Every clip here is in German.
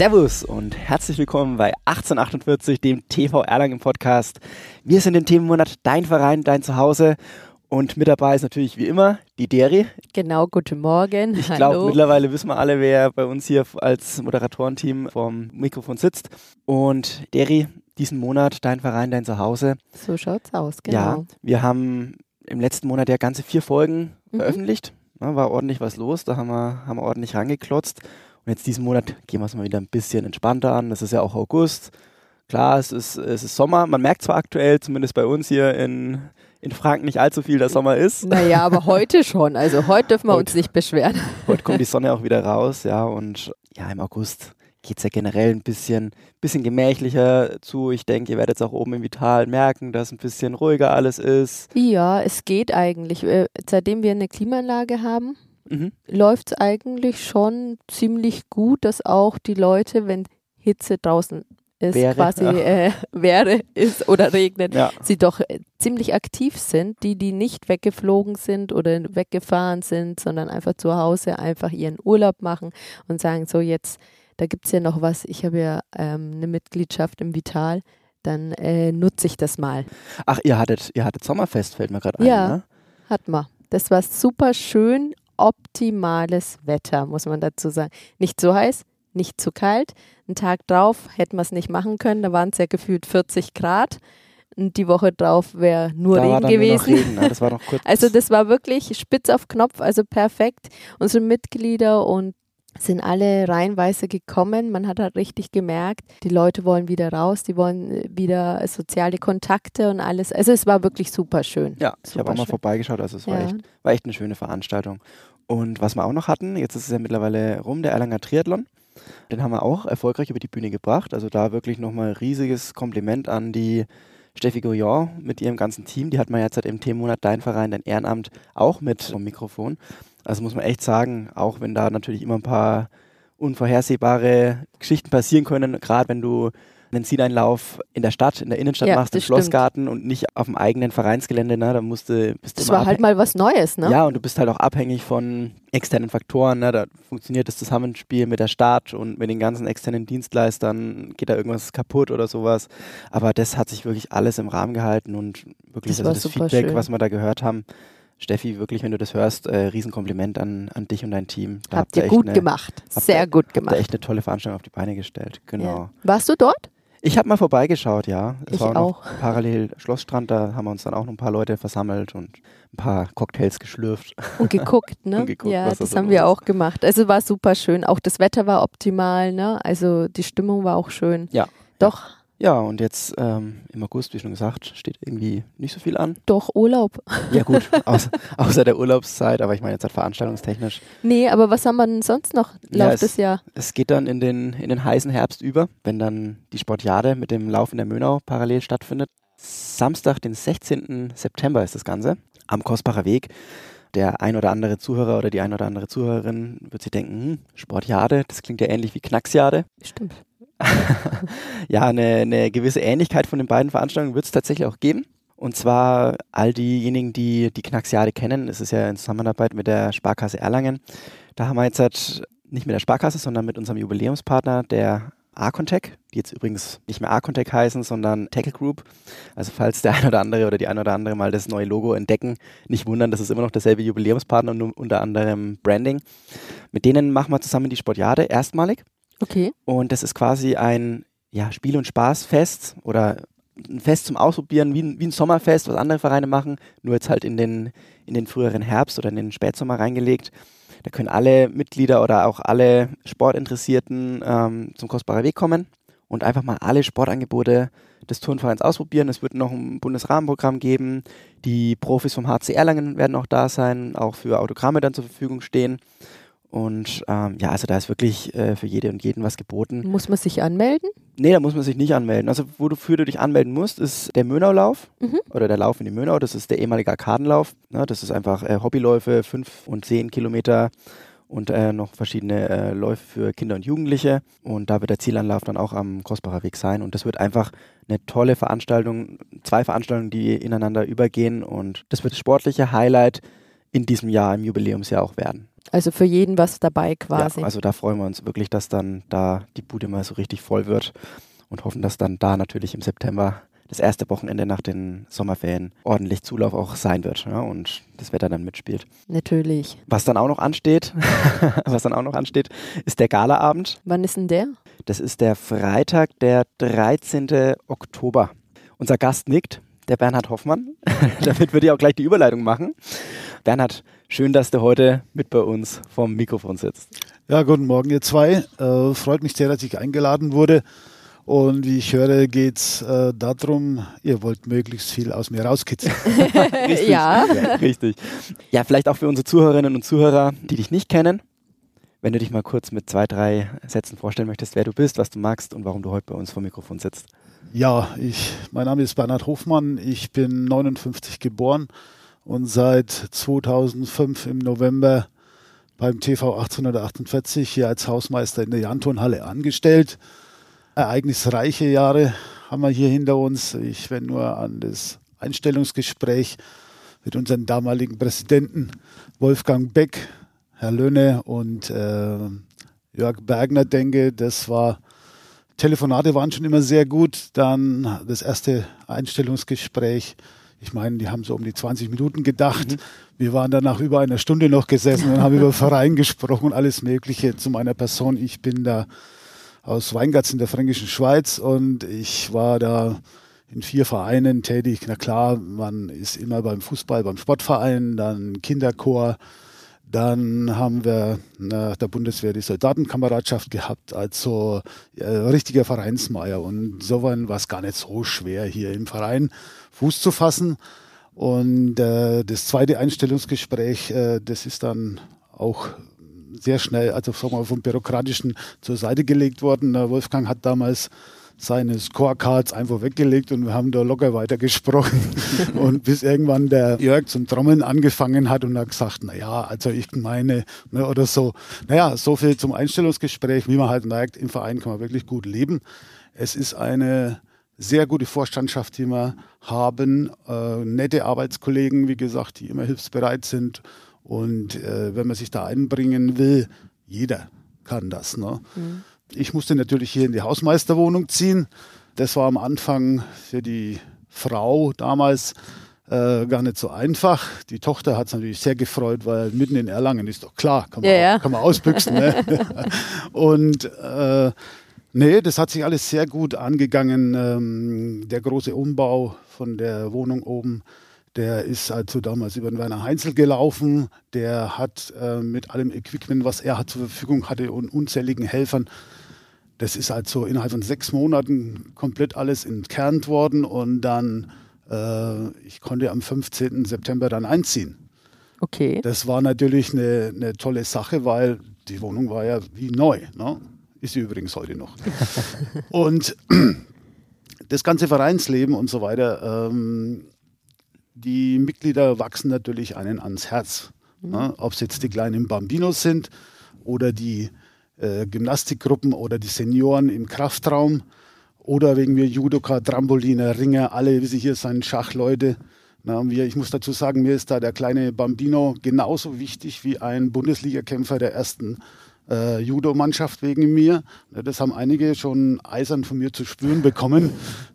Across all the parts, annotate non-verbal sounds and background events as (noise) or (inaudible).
Servus und herzlich willkommen bei 1848, dem TV Erlangen Podcast. Wir sind im Themenmonat Dein Verein, dein Zuhause. Und mit dabei ist natürlich wie immer die Deri. Genau, guten Morgen. Ich glaube, mittlerweile wissen wir alle, wer bei uns hier als Moderatorenteam vom Mikrofon sitzt. Und Deri, diesen Monat Dein Verein, dein Zuhause. So schaut's aus, genau. Ja, wir haben im letzten Monat ja ganze vier Folgen mhm. veröffentlicht. Ja, war ordentlich was los, da haben wir, haben wir ordentlich rangeklotzt. Und jetzt diesen Monat gehen wir es mal wieder ein bisschen entspannter an. Das ist ja auch August. Klar, es ist, es ist Sommer. Man merkt zwar aktuell, zumindest bei uns hier in, in Franken, nicht allzu viel, dass Sommer ist. Naja, aber heute schon. Also heute dürfen wir heute, uns nicht beschweren. Heute kommt die (laughs) Sonne auch wieder raus, ja. Und ja, im August geht es ja generell ein bisschen, bisschen gemächlicher zu. Ich denke, ihr werdet es auch oben im Vital merken, dass ein bisschen ruhiger alles ist. Ja, es geht eigentlich. Äh, seitdem wir eine Klimaanlage haben, mhm. läuft es eigentlich schon ziemlich gut, dass auch die Leute, wenn Hitze draußen ist, wäre, quasi äh, (laughs) wäre, ist oder regnet, ja. sie doch äh, ziemlich aktiv sind, die, die nicht weggeflogen sind oder weggefahren sind, sondern einfach zu Hause einfach ihren Urlaub machen und sagen, so jetzt, da gibt es ja noch was, ich habe ja ähm, eine Mitgliedschaft im Vital, dann äh, nutze ich das mal. Ach, ihr hattet, ihr hattet Sommerfest, fällt mir gerade ein, ja, ne? hat man. Das war super schön, optimales Wetter, muss man dazu sagen. Nicht zu heiß, nicht zu kalt. Einen Tag drauf hätten wir es nicht machen können, da waren es ja gefühlt 40 Grad. Und die Woche drauf wäre nur da Regen gewesen. Regen, ne? das war noch (laughs) kurz. Also das war wirklich spitz auf Knopf, also perfekt. Unsere Mitglieder und sind alle reihenweise gekommen. Man hat halt richtig gemerkt, die Leute wollen wieder raus, die wollen äh, wieder soziale Kontakte und alles. Also es war wirklich super schön. Ja, super ich habe auch mal vorbeigeschaut, also es war, echt, war echt eine schöne Veranstaltung. Und was wir auch noch hatten, jetzt ist es ja mittlerweile rum, der Erlanger Triathlon. Den haben wir auch erfolgreich über die Bühne gebracht. Also da wirklich nochmal riesiges Kompliment an die Steffi Goyon mit ihrem ganzen Team. Die hat man jetzt seit im Themenmonat Dein Verein, dein Ehrenamt auch mit vom Mikrofon. Also muss man echt sagen, auch wenn da natürlich immer ein paar unvorhersehbare Geschichten passieren können, gerade wenn du einen Zieleinlauf in der Stadt, in der Innenstadt ja, machst, im Schlossgarten und nicht auf dem eigenen Vereinsgelände, ne, da musste bist du Das war halt mal was Neues, ne? Ja, und du bist halt auch abhängig von externen Faktoren, ne? Da funktioniert das Zusammenspiel mit der Stadt und mit den ganzen externen Dienstleistern, geht da irgendwas kaputt oder sowas. Aber das hat sich wirklich alles im Rahmen gehalten und wirklich das, also das Feedback, schön. was wir da gehört haben, Steffi, wirklich, wenn du das hörst, äh, Riesenkompliment an, an dich und dein Team. Da habt, habt ihr gut eine, gemacht. Sehr gut gemacht. Habt echt eine tolle Veranstaltung auf die Beine gestellt. Genau. Ja. Warst du dort? Ich habe mal vorbeigeschaut, ja. Es ich war auch. (laughs) Parallel Schlossstrand, da haben wir uns dann auch noch ein paar Leute versammelt und ein paar Cocktails geschlürft. Und geguckt, (laughs) ne? und geguckt, ja, das haben wir auch gemacht. Also war super schön. Auch das Wetter war optimal, ne? Also die Stimmung war auch schön. Ja. Doch, ja, und jetzt ähm, im August, wie schon gesagt, steht irgendwie nicht so viel an. Doch, Urlaub. (laughs) Ja gut, (laughs) außer, außer der Urlaubszeit, aber ich meine jetzt halt veranstaltungstechnisch. Nee, aber was haben wir denn sonst noch Lauf ja, des Jahr? Es geht dann in den, in den heißen Herbst über, wenn dann die Sportjade mit dem Lauf in der Mönau parallel stattfindet. Samstag, den 16. September ist das Ganze, am Kostbacher Weg. Der ein oder andere Zuhörer oder die ein oder andere Zuhörerin wird sich denken, hm, Sportjade, das klingt ja ähnlich wie Knacksjade. Stimmt. (laughs) ja, eine, eine gewisse Ähnlichkeit von den beiden Veranstaltungen wird es tatsächlich auch geben. Und zwar all diejenigen, die die Knacksjade kennen, es ist ja in Zusammenarbeit mit der Sparkasse Erlangen. Da haben wir jetzt halt nicht mit der Sparkasse, sondern mit unserem Jubiläumspartner, der Arcontech, die jetzt übrigens nicht mehr Arcontech heißen, sondern Tackle Group. Also falls der ein oder andere oder die ein oder andere mal das neue Logo entdecken, nicht wundern, das ist immer noch derselbe Jubiläumspartner und unter anderem Branding. Mit denen machen wir zusammen die Sportjade erstmalig. Okay. Und das ist quasi ein ja, Spiel- und Spaßfest oder ein Fest zum Ausprobieren, wie ein, wie ein Sommerfest, was andere Vereine machen, nur jetzt halt in den, in den früheren Herbst oder in den Spätsommer reingelegt. Da können alle Mitglieder oder auch alle Sportinteressierten ähm, zum Kostbarer Weg kommen und einfach mal alle Sportangebote des Turnvereins ausprobieren. Es wird noch ein Bundesrahmenprogramm geben. Die Profis vom HC Erlangen werden auch da sein, auch für Autogramme dann zur Verfügung stehen. Und ähm, ja, also da ist wirklich äh, für jede und jeden was geboten. Muss man sich anmelden? Nee, da muss man sich nicht anmelden. Also wofür du dich anmelden musst, ist der Mönaulauf mhm. oder der Lauf in die Mönau. Das ist der ehemalige Arkadenlauf. Ne, das ist einfach äh, Hobbyläufe, fünf und zehn Kilometer und äh, noch verschiedene äh, Läufe für Kinder und Jugendliche. Und da wird der Zielanlauf dann auch am Kostbarer Weg sein. Und das wird einfach eine tolle Veranstaltung, zwei Veranstaltungen, die ineinander übergehen. Und das wird das sportliche Highlight in diesem Jahr, im Jubiläumsjahr auch werden. Also für jeden was dabei quasi. Ja, also da freuen wir uns wirklich, dass dann da die Bude mal so richtig voll wird und hoffen, dass dann da natürlich im September das erste Wochenende nach den Sommerferien ordentlich Zulauf auch sein wird ja, und das Wetter dann mitspielt. Natürlich. Was dann auch noch ansteht, (laughs) was dann auch noch ansteht, ist der Galaabend. Wann ist denn der? Das ist der Freitag, der 13. Oktober. Unser Gast nickt, der Bernhard Hoffmann. (laughs) Damit würde ich auch gleich die Überleitung machen. Bernhard, schön, dass du heute mit bei uns vorm Mikrofon sitzt. Ja, guten Morgen, ihr zwei. Äh, freut mich sehr, dass ich eingeladen wurde. Und wie ich höre, geht es äh, darum, ihr wollt möglichst viel aus mir rauskitzeln. (laughs) richtig, ja. ja. Richtig. Ja, vielleicht auch für unsere Zuhörerinnen und Zuhörer, die dich nicht kennen. Wenn du dich mal kurz mit zwei, drei Sätzen vorstellen möchtest, wer du bist, was du magst und warum du heute bei uns vor dem Mikrofon sitzt. Ja, ich, mein Name ist Bernhard Hofmann. Ich bin 59 geboren und seit 2005 im November beim TV 1848 hier als Hausmeister in der Janturnhalle angestellt ereignisreiche Jahre haben wir hier hinter uns. Ich wenn nur an das Einstellungsgespräch mit unserem damaligen Präsidenten Wolfgang Beck, Herr Löhne und äh, Jörg Bergner denke. Das war Telefonate waren schon immer sehr gut. Dann das erste Einstellungsgespräch. Ich meine, die haben so um die 20 Minuten gedacht. Mhm. Wir waren dann nach über einer Stunde noch gesessen und haben über Verein gesprochen und alles Mögliche zu meiner Person. Ich bin da aus Weingatz in der Fränkischen Schweiz und ich war da in vier Vereinen tätig. Na klar, man ist immer beim Fußball, beim Sportverein, dann Kinderchor. Dann haben wir nach der Bundeswehr die Soldatenkameradschaft gehabt, also äh, richtiger Vereinsmeier. Und insofern war es gar nicht so schwer, hier im Verein Fuß zu fassen. Und äh, das zweite Einstellungsgespräch, äh, das ist dann auch sehr schnell, also sagen wir, vom Bürokratischen zur Seite gelegt worden. Der Wolfgang hat damals seine Scorecards einfach weggelegt und wir haben da locker weitergesprochen. (laughs) und bis irgendwann der Jörg zum Trommeln angefangen hat und hat gesagt, naja, also ich meine, ne, oder so. Naja, so viel zum Einstellungsgespräch. Wie man halt merkt, im Verein kann man wirklich gut leben. Es ist eine sehr gute Vorstandschaft, die wir haben. Äh, nette Arbeitskollegen, wie gesagt, die immer hilfsbereit sind und äh, wenn man sich da einbringen will, jeder kann das. Ne? Mhm. Ich musste natürlich hier in die Hausmeisterwohnung ziehen. Das war am Anfang für die Frau damals äh, gar nicht so einfach. Die Tochter hat es natürlich sehr gefreut, weil mitten in Erlangen ist doch klar, kann man, ja, ja. Kann man ausbüchsen. ne? (laughs) Und äh, nee, das hat sich alles sehr gut angegangen. Ähm, der große Umbau von der Wohnung oben der ist also damals über den Werner Heinzel gelaufen. Der hat äh, mit allem Equipment, was er zur Verfügung hatte und unzähligen Helfern, das ist also innerhalb von sechs Monaten komplett alles entkernt worden und dann, äh, ich konnte am 15. September dann einziehen. Okay. Das war natürlich eine, eine tolle Sache, weil die Wohnung war ja wie neu. Ne? Ist sie übrigens heute noch. (laughs) und (clears throat) das ganze Vereinsleben und so weiter ähm, die Mitglieder wachsen natürlich einen ans Herz. Mhm. Ne? Ob es jetzt die kleinen Bambinos sind oder die äh, Gymnastikgruppen oder die Senioren im Kraftraum oder wegen wir Judoka, Trampoliner, Ringer, alle wie sie hier sind, Schachleute. Na, wir, ich muss dazu sagen, mir ist da der kleine Bambino genauso wichtig wie ein Bundesligakämpfer der ersten äh, Judo-Mannschaft wegen mir. Das haben einige schon eisern von mir zu spüren bekommen.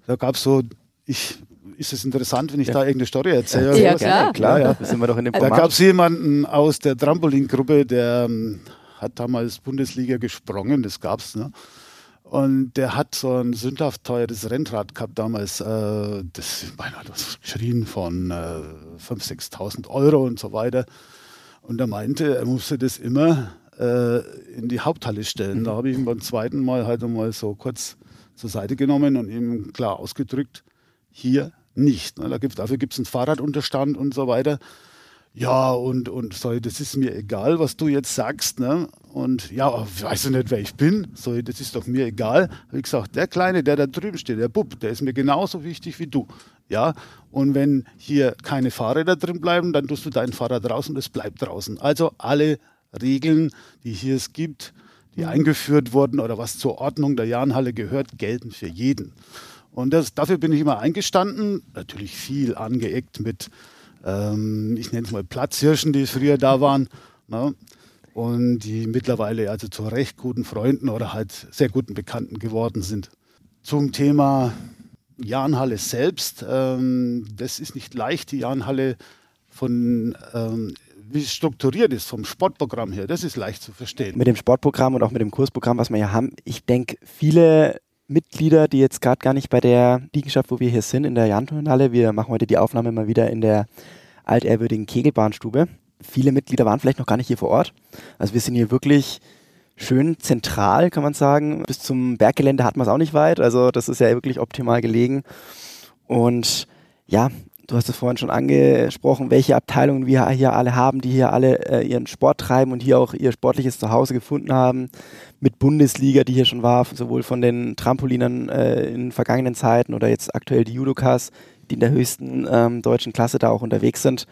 Da gab es so, ich ist es interessant, wenn ich ja. da irgendeine Story erzähle? Ja, klar. klar, ja. Das sind wir doch in dem Da gab es jemanden aus der Trampolingruppe, der um, hat damals Bundesliga gesprungen, das gab es, ne? Und der hat so ein sündhaft teures Rennrad gehabt damals. Äh, das, ich meine, das geschrien von äh, 5.000, 6.000 Euro und so weiter. Und er meinte, er musste das immer äh, in die Haupthalle stellen. Mhm. Da habe ich ihn beim zweiten Mal halt einmal so kurz zur Seite genommen und ihm klar ausgedrückt, hier nicht. Ne? Da gibt's, dafür gibt es einen Fahrradunterstand und so weiter. Ja, und, und so, das ist mir egal, was du jetzt sagst. Ne? Und ja, weißt du nicht, wer ich bin? So, das ist doch mir egal. Wie gesagt, der Kleine, der da drüben steht, der Bub, der ist mir genauso wichtig wie du. Ja, und wenn hier keine Fahrräder drin bleiben, dann tust du dein Fahrrad draußen und es bleibt draußen. Also alle Regeln, die hier es gibt, die mhm. eingeführt wurden oder was zur Ordnung der Jahnhalle gehört, gelten für jeden. Und das, dafür bin ich immer eingestanden. Natürlich viel angeeckt mit, ähm, ich nenne es mal Platzhirschen, die früher da waren. Ne? und die mittlerweile also zu recht guten Freunden oder halt sehr guten Bekannten geworden sind. Zum Thema Jahnhalle selbst, ähm, das ist nicht leicht, die Jahnhalle von ähm, wie es strukturiert ist vom Sportprogramm her, das ist leicht zu verstehen. Mit dem Sportprogramm und auch mit dem Kursprogramm, was wir ja haben, ich denke, viele Mitglieder, die jetzt gerade gar nicht bei der Liegenschaft, wo wir hier sind, in der Janturnhalle, wir machen heute die Aufnahme mal wieder in der altehrwürdigen Kegelbahnstube. Viele Mitglieder waren vielleicht noch gar nicht hier vor Ort. Also wir sind hier wirklich schön zentral, kann man sagen. Bis zum Berggelände hat man es auch nicht weit. Also das ist ja wirklich optimal gelegen. Und ja, du hast es vorhin schon angesprochen, welche Abteilungen wir hier alle haben, die hier alle äh, ihren Sport treiben und hier auch ihr sportliches Zuhause gefunden haben. Mit Bundesliga, die hier schon war, sowohl von den Trampolinern äh, in vergangenen Zeiten oder jetzt aktuell die Judokas, die in der höchsten ähm, deutschen Klasse da auch unterwegs sind.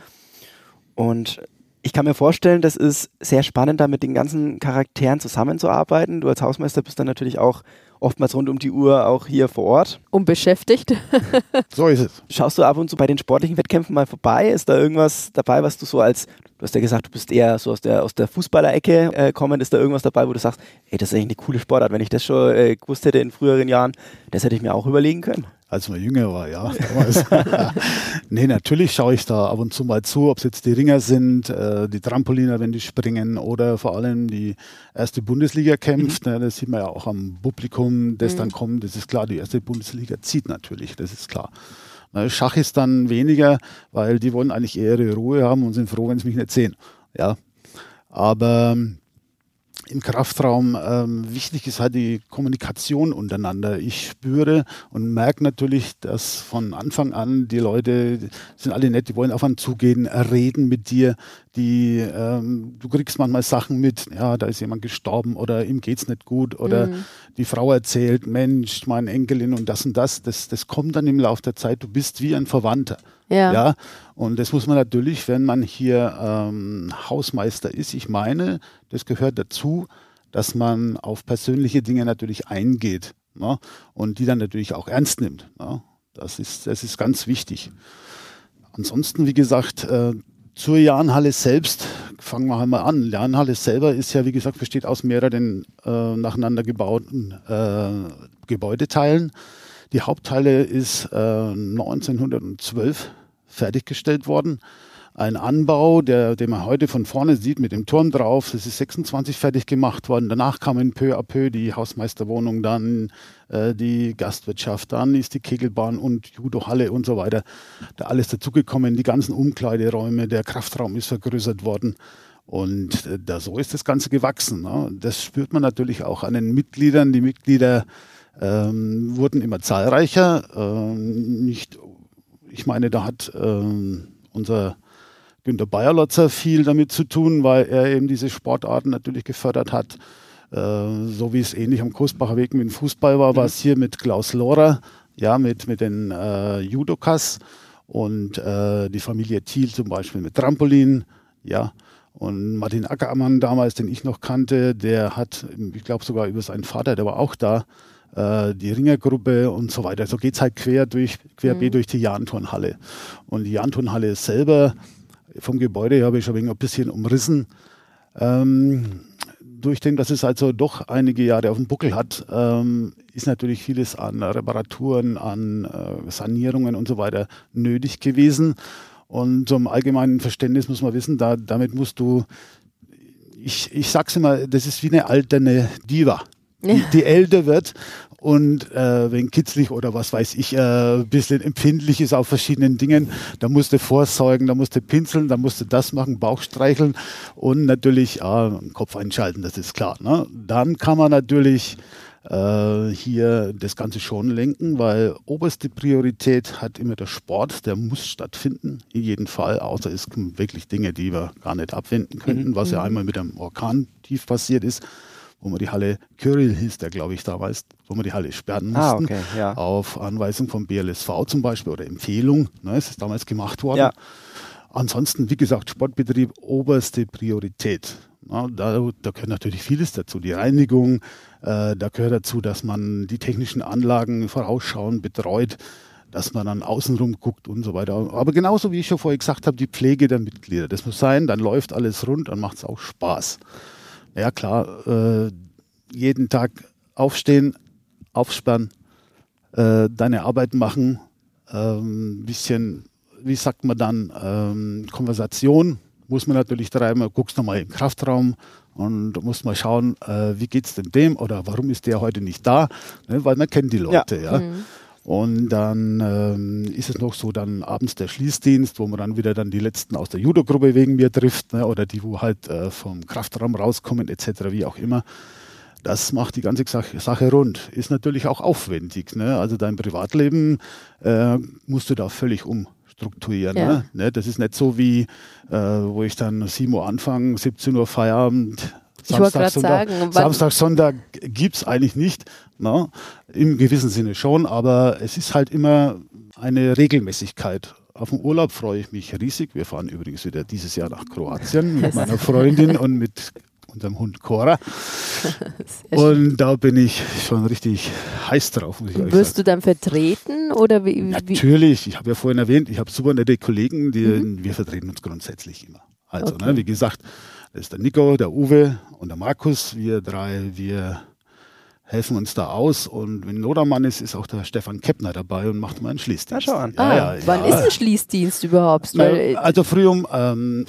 Und ich kann mir vorstellen, das ist sehr spannend, da mit den ganzen Charakteren zusammenzuarbeiten. Du als Hausmeister bist dann natürlich auch oftmals rund um die Uhr auch hier vor Ort. Und beschäftigt. (laughs) so ist es. Schaust du ab und zu bei den sportlichen Wettkämpfen mal vorbei? Ist da irgendwas dabei, was du so als, du hast ja gesagt, du bist eher so aus der, aus der Fußballerecke äh, kommend, ist da irgendwas dabei, wo du sagst, ey, das ist eigentlich eine coole Sportart. Wenn ich das schon äh, gewusst hätte in früheren Jahren, das hätte ich mir auch überlegen können als man jünger war, ja. (laughs) nee, natürlich schaue ich da ab und zu mal zu, ob es jetzt die Ringer sind, äh, die Trampoliner, wenn die springen oder vor allem die erste Bundesliga kämpft. Mhm. Ne, das sieht man ja auch am Publikum, das mhm. dann kommt. Das ist klar, die erste Bundesliga zieht natürlich, das ist klar. Na, Schach ist dann weniger, weil die wollen eigentlich eher ihre Ruhe haben und sind froh, wenn sie mich nicht sehen. Ja. Aber im Kraftraum ähm, wichtig ist halt die Kommunikation untereinander. Ich spüre und merke natürlich, dass von Anfang an die Leute sind alle nett, die wollen auf einen zugehen, reden mit dir, die ähm, du kriegst manchmal Sachen mit, ja, da ist jemand gestorben oder ihm geht's nicht gut oder mhm. die Frau erzählt, Mensch, meine Enkelin und das und das, das, das kommt dann im Laufe der Zeit, du bist wie ein Verwandter. Ja. ja. Und das muss man natürlich, wenn man hier ähm, Hausmeister ist, ich meine, das gehört dazu, dass man auf persönliche Dinge natürlich eingeht ne? und die dann natürlich auch ernst nimmt. Ne? Das, ist, das ist ganz wichtig. Ansonsten, wie gesagt, äh, zur Jahnhalle selbst fangen wir einmal an. Jahnhalle selber ist ja, wie gesagt, besteht aus mehreren äh, nacheinander gebauten äh, Gebäudeteilen. Die Hauptteile ist äh, 1912 fertiggestellt worden. Ein Anbau, der, den man heute von vorne sieht mit dem Turm drauf, das ist 26 fertig gemacht worden. Danach kamen peu à peu die Hausmeisterwohnung, dann äh, die Gastwirtschaft, dann ist die Kegelbahn und Judohalle und so weiter. Da alles dazugekommen, die ganzen Umkleideräume, der Kraftraum ist vergrößert worden. Und äh, da so ist das Ganze gewachsen. Ne? Das spürt man natürlich auch an den Mitgliedern. Die Mitglieder ähm, wurden immer zahlreicher. Ähm, nicht, ich meine, da hat ähm, unser Günter Bayerlotzer viel damit zu tun, weil er eben diese Sportarten natürlich gefördert hat. Äh, so wie es ähnlich am Kostbacher Weg mit dem Fußball war, war es hier mit Klaus Lohrer, ja, mit, mit den äh, Judokas und äh, die Familie Thiel zum Beispiel mit Trampolin, ja. Und Martin Ackermann damals, den ich noch kannte, der hat, ich glaube sogar über seinen Vater, der war auch da, äh, die Ringergruppe und so weiter. So geht es halt quer durch, querbeet mhm. durch die Jahnturnhalle. Und die Jahnturnhalle selber, vom Gebäude habe ich schon ein bisschen umrissen. Ähm, durch den, dass es also doch einige Jahre auf dem Buckel hat, ähm, ist natürlich vieles an Reparaturen, an äh, Sanierungen und so weiter nötig gewesen. Und zum allgemeinen Verständnis muss man wissen, da, damit musst du, ich, ich sag's immer, das ist wie eine alterne Diva die, die älter wird und äh, wenn kitzlig oder was weiß ich, ein äh, bisschen empfindlich ist auf verschiedenen Dingen, da musst du vorsorgen, da musst du pinseln, da musst du das machen, Bauch streicheln und natürlich ja, Kopf einschalten, das ist klar. Ne? Dann kann man natürlich äh, hier das Ganze schon lenken, weil oberste Priorität hat immer der Sport, der muss stattfinden, in jedem Fall, außer es kommen wirklich Dinge, die wir gar nicht abwenden könnten, mhm. was ja mhm. einmal mit einem Orkan tief passiert ist wo man die Halle Kyrill hieß der, glaube ich, damals, wo man die Halle sperren ah, mussten. Ah, okay, ja. Auf Anweisung vom BLSV zum Beispiel oder Empfehlung. Ne, es ist damals gemacht worden. Ja. Ansonsten, wie gesagt, Sportbetrieb oberste Priorität. Na, da, da gehört natürlich vieles dazu. Die Reinigung, äh, da gehört dazu, dass man die technischen Anlagen vorausschauend betreut. dass man dann außenrum guckt und so weiter. Aber genauso wie ich schon vorher gesagt habe, die Pflege der Mitglieder. Das muss sein, dann läuft alles rund, dann macht es auch Spaß. Ja klar, äh, jeden Tag aufstehen, aufsperren, äh, deine Arbeit machen, ein ähm, bisschen, wie sagt man dann, ähm, Konversation muss man natürlich treiben. Guckst nochmal im Kraftraum und musst mal schauen, äh, wie es denn dem oder warum ist der heute nicht da, ne, weil man kennt die Leute, ja. ja. Mhm. Und dann ähm, ist es noch so, dann abends der Schließdienst, wo man dann wieder dann die letzten aus der Judo-Gruppe wegen mir trifft, ne, oder die, wo halt äh, vom Kraftraum rauskommen, etc., wie auch immer. Das macht die ganze Sache rund. Ist natürlich auch aufwendig. Ne? Also dein Privatleben äh, musst du da völlig umstrukturieren. Ja. Ne? ne? Das ist nicht so wie, äh, wo ich dann 7 Uhr anfange, 17 Uhr Feierabend, Samstag, Sonntag, sagen, Samstag, Sonntag gibt es eigentlich nicht. Ne? Im gewissen Sinne schon, aber es ist halt immer eine Regelmäßigkeit. Auf den Urlaub freue ich mich riesig. Wir fahren übrigens wieder dieses Jahr nach Kroatien mit meiner Freundin und mit unserem Hund Cora. (laughs) und da bin ich schon richtig heiß drauf. Wirst du dann vertreten oder wie? Natürlich, ich habe ja vorhin erwähnt, ich habe super nette Kollegen, die, mhm. wir vertreten uns grundsätzlich immer. Also, okay. ne, wie gesagt, das ist der Nico, der Uwe und der Markus. Wir drei, wir helfen uns da aus. Und wenn Nodermann ist, ist auch der Stefan Keppner dabei und macht mal einen Schließdienst. Ja, schon. Ah, ja, ja, wann ist ein Schließdienst überhaupt? Na, also früh um, ähm,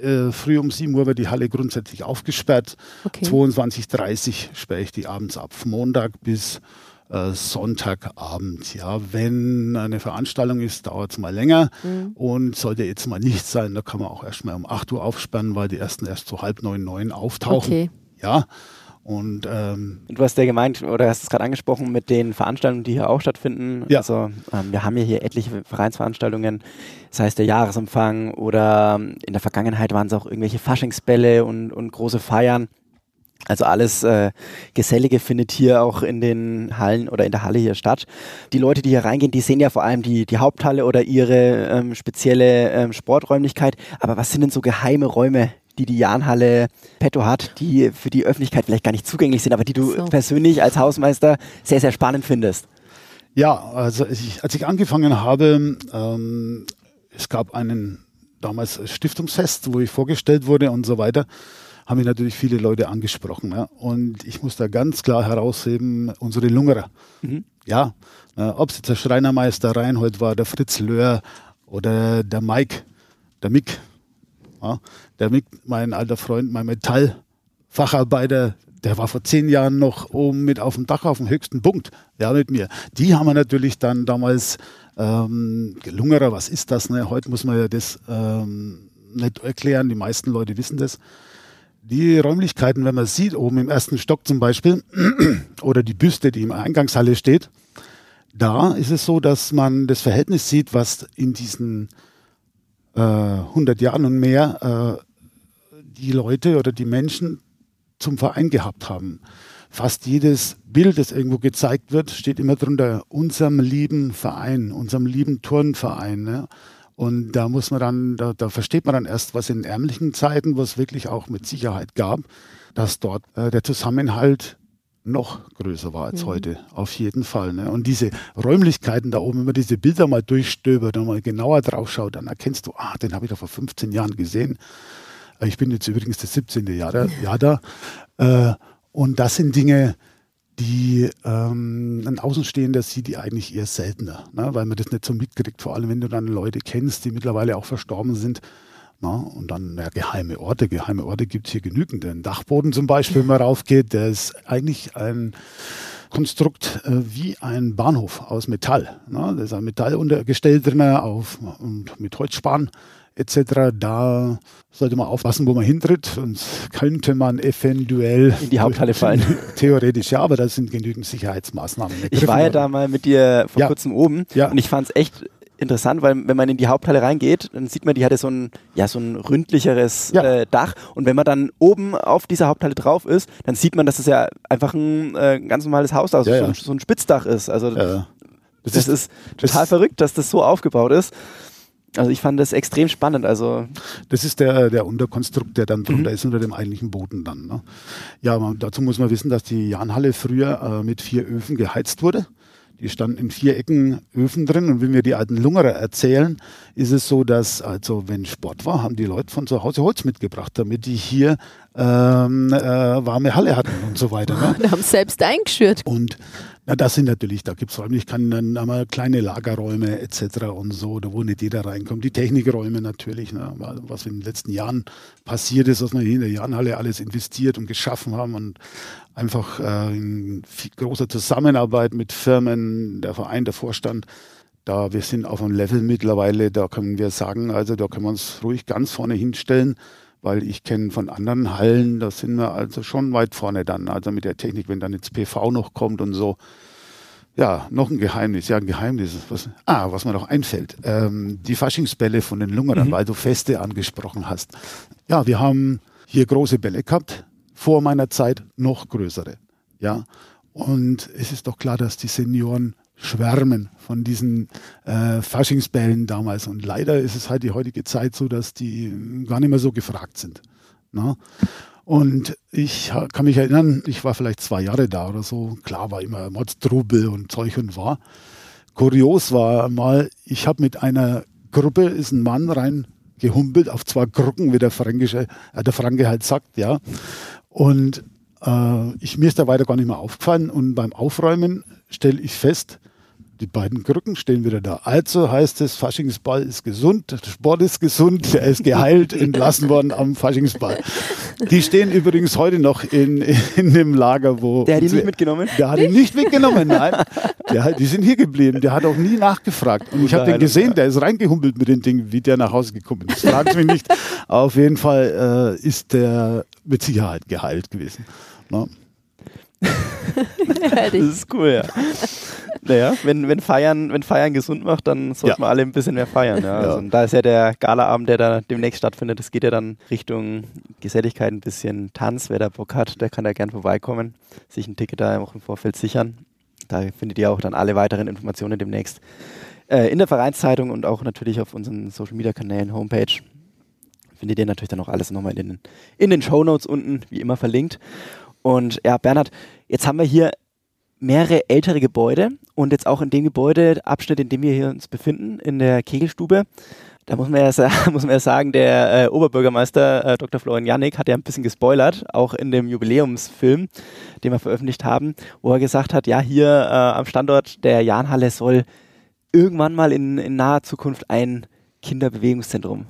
äh, früh um 7 Uhr wird die Halle grundsätzlich aufgesperrt. Okay. 22.30 Uhr sperre ich die abends ab. Montag bis äh, Sonntagabend. Ja, wenn eine Veranstaltung ist, dauert es mal länger mhm. und sollte jetzt mal nicht sein, da kann man auch erst mal um 8 Uhr aufsperren, weil die ersten erst so halb neun, neun auftauchen. Okay. Ja. Und ähm, du hast ja gemeint, oder hast es gerade angesprochen, mit den Veranstaltungen, die hier auch stattfinden. Ja. Also ähm, wir haben ja hier etliche Vereinsveranstaltungen, das heißt der Jahresempfang oder in der Vergangenheit waren es auch irgendwelche Faschingsbälle und, und große Feiern. Also alles äh, Gesellige findet hier auch in den Hallen oder in der Halle hier statt. Die Leute, die hier reingehen, die sehen ja vor allem die, die Haupthalle oder ihre ähm, spezielle ähm, Sporträumlichkeit. Aber was sind denn so geheime Räume, die die Jahnhalle petto hat, die für die Öffentlichkeit vielleicht gar nicht zugänglich sind, aber die du so. persönlich als Hausmeister sehr, sehr spannend findest? Ja, also als ich, als ich angefangen habe, ähm, es gab einen damals Stiftungsfest, wo ich vorgestellt wurde und so weiter haben mich natürlich viele Leute angesprochen. Ja. Und ich muss da ganz klar herausheben, unsere Lungerer. Mhm. Ja, äh, ob es jetzt der Schreinermeister Reinhold war, der Fritz Löhr oder der Mike, der Mick. Ja. Mick, mein alter Freund, mein Metallfacharbeiter, der war vor zehn Jahren noch oben mit auf dem Dach auf dem höchsten Punkt, ja, mit mir. Die haben wir natürlich dann damals ähm, Lungerer, was ist das? Ne? Heute muss man ja das ähm, nicht erklären, die meisten Leute wissen das die Räumlichkeiten, wenn man sieht, oben im ersten Stock zum Beispiel, (clears throat) oder die Büste, die im Eingangshalle steht, da ist es so, dass man das Verhältnis sieht, was in diesen äh, 100 Jahren und mehr äh, die Leute oder die Menschen zum Verein gehabt haben. Fast jedes Bild, das irgendwo gezeigt wird, steht immer drunter, unserem lieben Verein, unserem lieben Turnverein. Ne? Und da muss man dann, da, da versteht man dann erst, was in ärmlichen Zeiten, was wirklich auch mit Sicherheit gab, dass dort äh, der Zusammenhalt noch größer war als mhm. heute, auf jeden Fall. Ne? Und diese Räumlichkeiten da oben, wenn man diese Bilder mal durchstöbert und mal genauer drauf schaut, dann erkennst du, ah, den habe ich doch vor 15 Jahren gesehen. Ich bin jetzt übrigens das 17. Jahr, Jahr da. Äh, und das sind Dinge, die ähm, ein Außenstehender sieht die eigentlich eher seltener, ne? weil man das nicht so mitkriegt, vor allem wenn du dann Leute kennst, die mittlerweile auch verstorben sind. Na, und dann ja, geheime Orte. Geheime Orte gibt es hier genügend. Den Dachboden zum Beispiel, wenn man raufgeht, der ist eigentlich ein Konstrukt äh, wie ein Bahnhof aus Metall. Na, da ist ein Metalluntergestell drin auf, und mit Holzspan etc. Da sollte man aufpassen, wo man hintritt. Sonst könnte man eventuell in die Haupthalle (laughs) fallen. Theoretisch ja, aber da sind genügend Sicherheitsmaßnahmen. Ich war ja da mal mit dir vor ja. kurzem oben ja. und ich fand es echt interessant, weil wenn man in die Haupthalle reingeht, dann sieht man, die hatte so ein, ja, so ein ründlicheres ja. äh, Dach. Und wenn man dann oben auf dieser Haupthalle drauf ist, dann sieht man, dass es ja einfach ein äh, ganz normales Haus, also ja, so, ein, so, ein, Spitzdach ist. Also das, das, ist, ist total das verrückt, dass das so aufgebaut ist. Also ich fand das extrem spannend. Also das ist der, der Unterkonstrukt, der dann drunter mhm. ist unter dem eigentlichen Boden dann. Ne? Ja, man, dazu muss man wissen, dass die Jahnhalle früher äh, mit vier Öfen geheizt wurde. Die standen in vier Ecken Öfen drin und wenn wir die alten Lungerer erzählen, ist es so, dass also wenn Sport war, haben die Leute von zu Hause Holz mitgebracht, damit die hier ähm, äh, warme Halle hatten und so weiter. Ne? (laughs) Und haben selbst eingeschürt. Und na, das sind natürlich, da gibt es Räumlichkeiten, dann haben wir kleine Lagerräume etc. und so, da wo nicht jeder reinkommt. Die Technikräume natürlich, ne, was in den letzten Jahren passiert ist, dass wir hier in der Jahnhalle alles investiert und geschaffen haben und einfach äh, in großer Zusammenarbeit mit Firmen, der Verein, der Vorstand, da wir sind auf einem Level mittlerweile, da können wir sagen, also da können wir uns ruhig ganz vorne hinstellen weil ich kenne von anderen Hallen, da sind wir also schon weit vorne dann, also mit der Technik, wenn dann jetzt PV noch kommt und so. Ja, noch ein Geheimnis, ja, ein Geheimnis. Was, ah, was mir noch einfällt. Ähm, die Faschingsbälle von den Lungerern, mhm. weil du Feste angesprochen hast. Ja, wir haben hier große Bälle gehabt, vor meiner Zeit noch größere. Ja, und es ist doch klar, dass die Senioren schwärmen von diesen äh, Faschingsbällen damals. Und leider ist es halt die heutige Zeit so, dass die gar nicht mehr so gefragt sind. Na? Und ich kann mich erinnern, ich war vielleicht zwei Jahre da oder so. Klar war immer Mordstrubel und Zeug und war. Kurios war mal, ich habe mit einer Gruppe, ist ein Mann reingehumpelt auf zwei Krücken, wie der Fränkische, äh, der Franke halt sagt, ja. Und äh, ich, mir ist da weiter gar nicht mehr aufgefallen. Und beim Aufräumen stelle ich fest, die beiden Krücken stehen wieder da. Also heißt es, Faschingsball ist gesund, der Sport ist gesund, er ist geheilt, entlassen worden am Faschingsball. Die stehen übrigens heute noch in, in dem Lager, wo. Der hat ihn nicht mitgenommen? Der hat ihn nicht mitgenommen, nein. Der, die sind hier geblieben. Der hat auch nie nachgefragt. Und ich habe den gesehen, der ist reingehumpelt mit den Dingen, wie der nach Hause gekommen ist. Fragt mich nicht. Auf jeden Fall äh, ist der mit Sicherheit geheilt gewesen. No? (laughs) das ist cool, ja. Naja, wenn, wenn, Feiern, wenn Feiern gesund macht, dann sollten ja. wir alle ein bisschen mehr feiern. Ja. Also, da ist ja der Galaabend, der da demnächst stattfindet, das geht ja dann Richtung Geselligkeit, ein bisschen Tanz. Wer da Bock hat, der kann da gern vorbeikommen, sich ein Ticket da auch im Vorfeld sichern. Da findet ihr auch dann alle weiteren Informationen demnächst äh, in der Vereinszeitung und auch natürlich auf unseren Social Media Kanälen, Homepage. Findet ihr natürlich dann auch alles nochmal in den, in den Show Notes unten, wie immer verlinkt. Und ja, Bernhard, jetzt haben wir hier mehrere ältere Gebäude und jetzt auch in dem Gebäudeabschnitt, in dem wir hier uns befinden, in der Kegelstube. Da muss man ja, (laughs) muss man ja sagen, der äh, Oberbürgermeister äh, Dr. Florian Jannik hat ja ein bisschen gespoilert, auch in dem Jubiläumsfilm, den wir veröffentlicht haben, wo er gesagt hat, ja, hier äh, am Standort der Jahnhalle soll irgendwann mal in, in naher Zukunft ein Kinderbewegungszentrum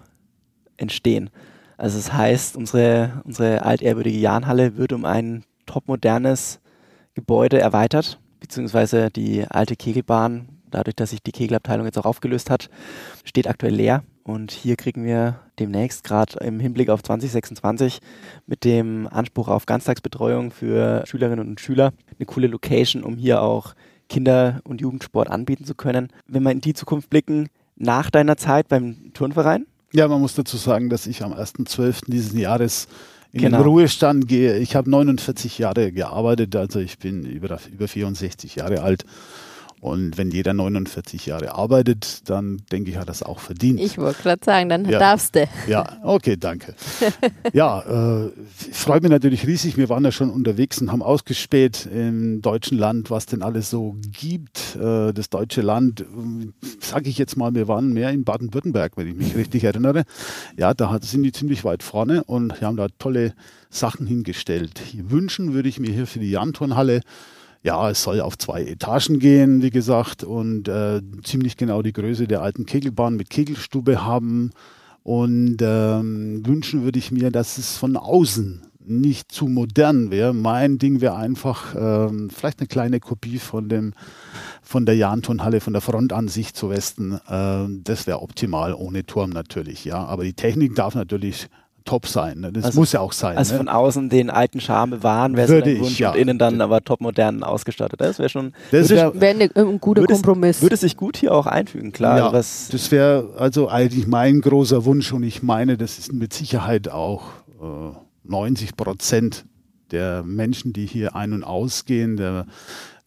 entstehen. Also das heißt, unsere, unsere altehrwürdige Jahnhalle wird um ein topmodernes Gebäude erweitert, beziehungsweise die alte Kegelbahn, dadurch, dass sich die Kegelabteilung jetzt auch aufgelöst hat, steht aktuell leer. Und hier kriegen wir demnächst, gerade im Hinblick auf 2026, mit dem Anspruch auf Ganztagsbetreuung für Schülerinnen und Schüler eine coole Location, um hier auch Kinder- und Jugendsport anbieten zu können. Wenn wir in die Zukunft blicken, nach deiner Zeit beim Turnverein? Ja, man muss dazu sagen, dass ich am 1.12. dieses Jahres in genau. den Ruhestand gehe. Ich habe 49 Jahre gearbeitet, also ich bin über, über 64 Jahre alt. Und wenn jeder 49 Jahre arbeitet, dann denke ich, hat das auch verdient. Ich wollte gerade sagen, dann ja. darfst du. Ja, okay, danke. ja, äh, freut mich natürlich riesig. Wir waren ja schon unterwegs und haben ausgespäht im deutschen Land, was denn alles so gibt. Äh, das deutsche Land, sage ich jetzt mal, wir waren mehr in Baden-Württemberg, wenn ich mich richtig erinnere. Ja, da sind die ziemlich weit vorne und haben da tolle Sachen hingestellt. Wünschen würde ich mir hier für die Janturnhalle ja, es soll auf zwei Etagen gehen, wie gesagt, und äh, ziemlich genau die Größe der alten Kegelbahn mit Kegelstube haben. Und ähm, wünschen würde ich mir, dass es von außen nicht zu modern wäre. Mein Ding wäre einfach ähm, vielleicht eine kleine Kopie von dem von der Jahnturnhalle, von der Frontansicht zu Westen. Ähm, das wäre optimal, ohne Turm natürlich, ja. Aber die Technik darf natürlich top sein. Ne? Das also, muss ja auch sein. Also ne? von außen den alten Charme bewahren, wäre so dein Wunsch ja. und innen dann aber top modern ausgestattet. Das wäre schon das wäre wär ne, ein guter würde Kompromiss. Es, würde sich gut hier auch einfügen, klar. Ja, das wäre also eigentlich mein großer Wunsch und ich meine, das ist mit Sicherheit auch äh, 90 Prozent der Menschen, die hier ein- und ausgehen, der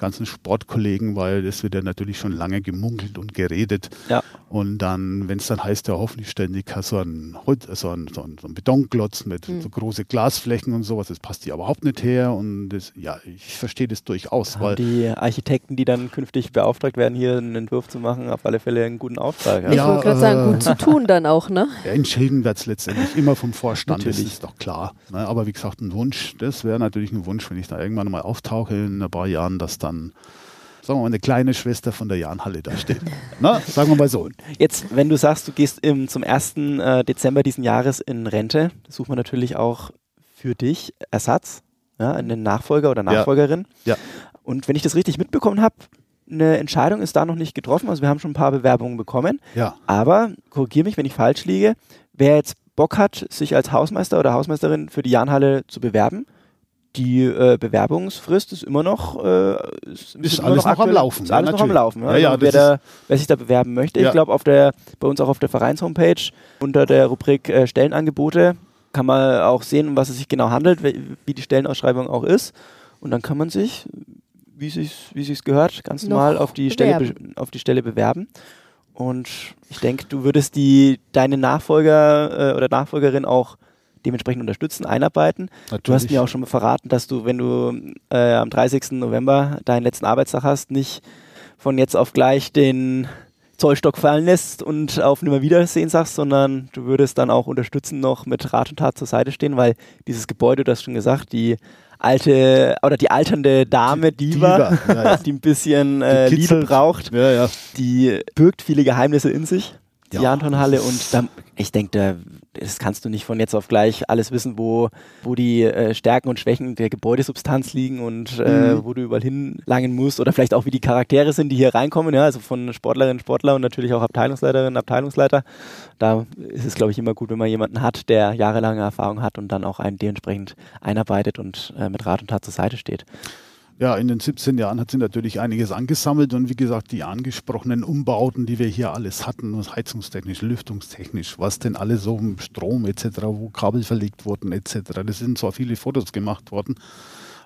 ganzen Sportkollegen, weil es wird ja natürlich schon lange gemunkelt und geredet. Ja. Und dann, wenn es dann heißt, ja hoffentlich ständig so ein, so ein, so ein, so ein Betonklotz mit mhm. so große Glasflächen und sowas, das passt ja überhaupt nicht her. Und das, ja, ich verstehe das durchaus. Weil die Architekten, die dann künftig beauftragt werden, hier einen Entwurf zu machen, auf alle Fälle einen guten Auftrag. Ja. Ich wollte gerade sagen, gut zu tun dann auch, ne? (laughs) Ja, entschieden wird es letztendlich immer vom Vorstand, natürlich. das ist doch klar. Ne? Aber wie gesagt, ein Wunsch, das wäre natürlich ein Wunsch, wenn ich da irgendwann mal auftauche in ein paar Jahren, dass dann sagen wir mal, eine kleine Schwester von der Jahnhalle da steht. Na, sagen wir mal so. Jetzt, wenn du sagst, du gehst im, zum 1. Äh, Dezember diesen Jahres in Rente, sucht man natürlich auch für dich Ersatz, ja, einen Nachfolger oder Nachfolgerin. Ja. ja. Und wenn ich das richtig mitbekommen habe, eine Entscheidung ist da noch nicht getroffen. Also wir haben schon ein paar Bewerbungen bekommen. Ja. Aber, korrigiere mich, wenn ich falsch liege, wer jetzt Bock hat, sich als Hausmeister oder Hausmeisterin für die Jahnhalle zu bewerben, die äh, Bewerbungsfrist ist immer noch, äh, ist, ist alles noch, noch am Laufen. Ist alles ja, noch am Laufen. Ja, ja, also wer, da, wer, sich da bewerben möchte, ich glaube auf der bei uns auch auf der Vereinshomepage unter der Rubrik äh, Stellenangebote kann man auch sehen, um was es sich genau handelt, wie die Stellenausschreibung auch ist. Und dann kann man sich, wie es wie sich's gehört, ganz normal auf die, Stelle, auf die Stelle bewerben. Und ich denke, du würdest die deine Nachfolger äh, oder Nachfolgerin auch dementsprechend unterstützen, einarbeiten. Natürlich. Du hast mir auch schon mal verraten, dass du, wenn du äh, am 30. November deinen letzten Arbeitstag hast, nicht von jetzt auf gleich den Zollstock fallen lässt und auf Nimmerwiedersehen sagst, sondern du würdest dann auch unterstützen noch mit Rat und Tat zur Seite stehen, weil dieses Gebäude, du hast schon gesagt, die alte oder die alternde Dame, Diva, Diva ja, ja. (laughs) die ein bisschen äh, Liebe braucht, ja, die birgt viele Geheimnisse in sich die ja, Antonhalle und da, ich denke, das kannst du nicht von jetzt auf gleich alles wissen, wo, wo die äh, Stärken und Schwächen der Gebäudesubstanz liegen und äh, mhm. wo du überall hinlangen musst oder vielleicht auch wie die Charaktere sind, die hier reinkommen, ja, also von Sportlerinnen, Sportler und natürlich auch Abteilungsleiterinnen, Abteilungsleiter. Da ist es, glaube ich, immer gut, wenn man jemanden hat, der jahrelange Erfahrung hat und dann auch einen dementsprechend einarbeitet und äh, mit Rat und Tat zur Seite steht ja, in den 17 Jahren hat sich natürlich einiges angesammelt und wie gesagt, die angesprochenen Umbauten, die wir hier alles hatten, heizungstechnisch, lüftungstechnisch, was denn alles so im Strom etc., wo Kabel verlegt wurden etc. Das sind zwar viele Fotos gemacht worden,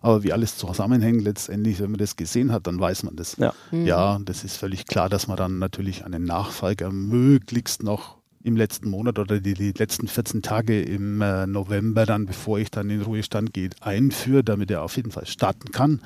aber wie alles zusammenhängt letztendlich, wenn man das gesehen hat, dann weiß man das. Ja, mhm. ja das ist völlig klar, dass man dann natürlich einen Nachfolger möglichst noch im letzten Monat oder die, die letzten 14 Tage im äh, November, dann bevor ich dann in den Ruhestand gehe, einführe, damit er auf jeden Fall starten kann.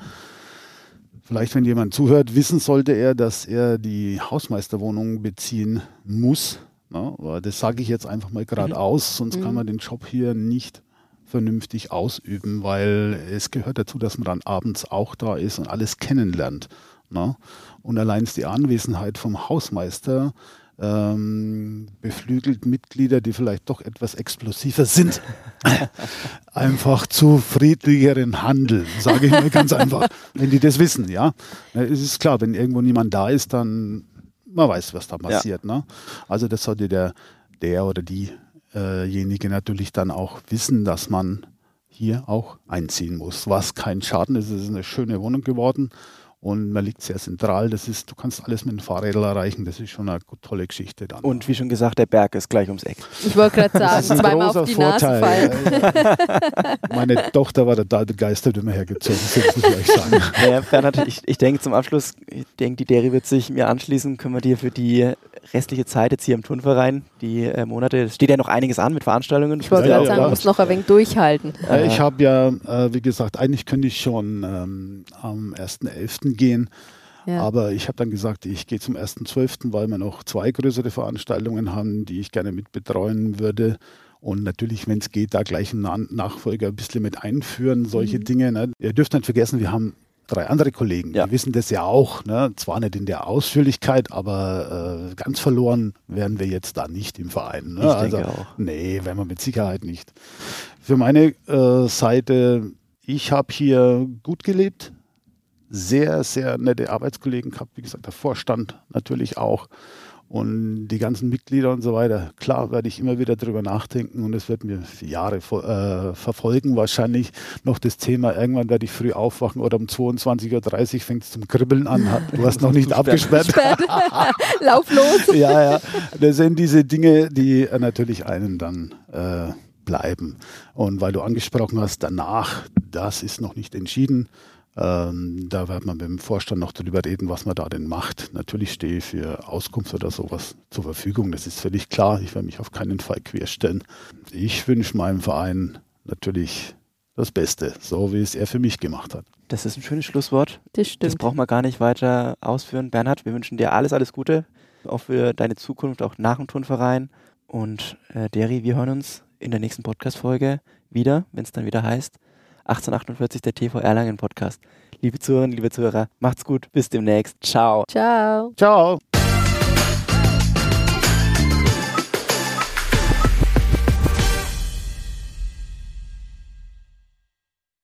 Vielleicht, wenn jemand zuhört, wissen sollte er, dass er die Hausmeisterwohnung beziehen muss. Ne? das sage ich jetzt einfach mal geradeaus, mhm. sonst mhm. kann man den Job hier nicht vernünftig ausüben, weil es gehört dazu, dass man dann abends auch da ist und alles kennenlernt. Ne? Und allein die Anwesenheit vom Hausmeister ähm, beflügelt Mitglieder, die vielleicht doch etwas explosiver sind, (laughs) einfach zu friedlicheren Handeln, sage ich mal ganz einfach, wenn die das wissen, ja. Es ist klar, wenn irgendwo niemand da ist, dann man weiß, was da passiert. Ja. Ne? Also das sollte der, der oder diejenige natürlich dann auch wissen, dass man hier auch einziehen muss, was kein Schaden ist. Es ist eine schöne Wohnung geworden und man liegt sehr zentral. Das ist, du kannst alles mit dem Fahrrad erreichen. Das ist schon eine tolle Geschichte dann. Und wie schon gesagt, der Berg ist gleich ums Eck. Ich wollte gerade sagen, zweimal auf die Vorteil. Nase fallen. (laughs) Meine Tochter war da begeistert immer hergezogen sind, muss ich sagen. Ja, Bernhard, ich, ich denke zum Abschluss, ich denke, die Deri wird sich mir anschließen. Können wir dir für die restliche Zeit jetzt hier im Turnverein, die äh, Monate, es steht ja noch einiges an mit Veranstaltungen. Ich wollte ja, gerade sagen, du musst noch ein wenig durchhalten. Äh, ich habe ja, äh, wie gesagt, eigentlich könnte ich schon ähm, am 1.11. gehen. Ja. Aber ich habe dann gesagt, ich gehe zum 1.12., weil wir noch zwei größere Veranstaltungen haben, die ich gerne mit betreuen würde. Und natürlich, wenn es geht, da gleich einen Nachfolger ein bisschen mit einführen, solche mhm. Dinge. Ne? Ihr dürft nicht vergessen, wir haben drei andere Kollegen, ja. die wissen das ja auch. Ne? Zwar nicht in der Ausführlichkeit, aber äh, ganz verloren wären wir jetzt da nicht im Verein. Ne? Ich also, denke auch. Nee, wären wir mit Sicherheit nicht. Für meine äh, Seite, ich habe hier gut gelebt, sehr, sehr nette Arbeitskollegen gehabt, wie gesagt, der Vorstand natürlich auch und die ganzen Mitglieder und so weiter. Klar werde ich immer wieder darüber nachdenken und es wird mir Jahre äh, verfolgen. Wahrscheinlich noch das Thema, irgendwann werde ich früh aufwachen oder um 22.30 Uhr fängt es zum Kribbeln an. Du hast noch nicht (laughs) abgesperrt. (laughs) Lauf los. ja, ja. Das sind diese Dinge, die äh, natürlich einen dann äh, bleiben. Und weil du angesprochen hast, danach, das ist noch nicht entschieden. Äh, Ähm, da wird man mit dem Vorstand noch darüber reden, was man da denn macht. Natürlich stehe ich für Auskunft oder sowas zur Verfügung, das ist völlig klar. Ich werde mich auf keinen Fall querstellen. Ich wünsche meinem Verein natürlich das Beste, so wie es er für mich gemacht hat. Das ist ein schönes Schlusswort. Das stimmt. Das braucht man gar nicht weiter ausführen. Bernhard, wir wünschen dir alles, alles Gute, auch für deine Zukunft, auch nach dem Turnverein. Und äh, Derry, wir hören uns in der nächsten Podcast-Folge wieder, wenn es dann wieder heißt 1848 der TV Erlangen Podcast. Liebe Zuhörerinnen, liebe Zuhörer, macht's gut, bis demnächst. Ciao. Ciao. Ciao.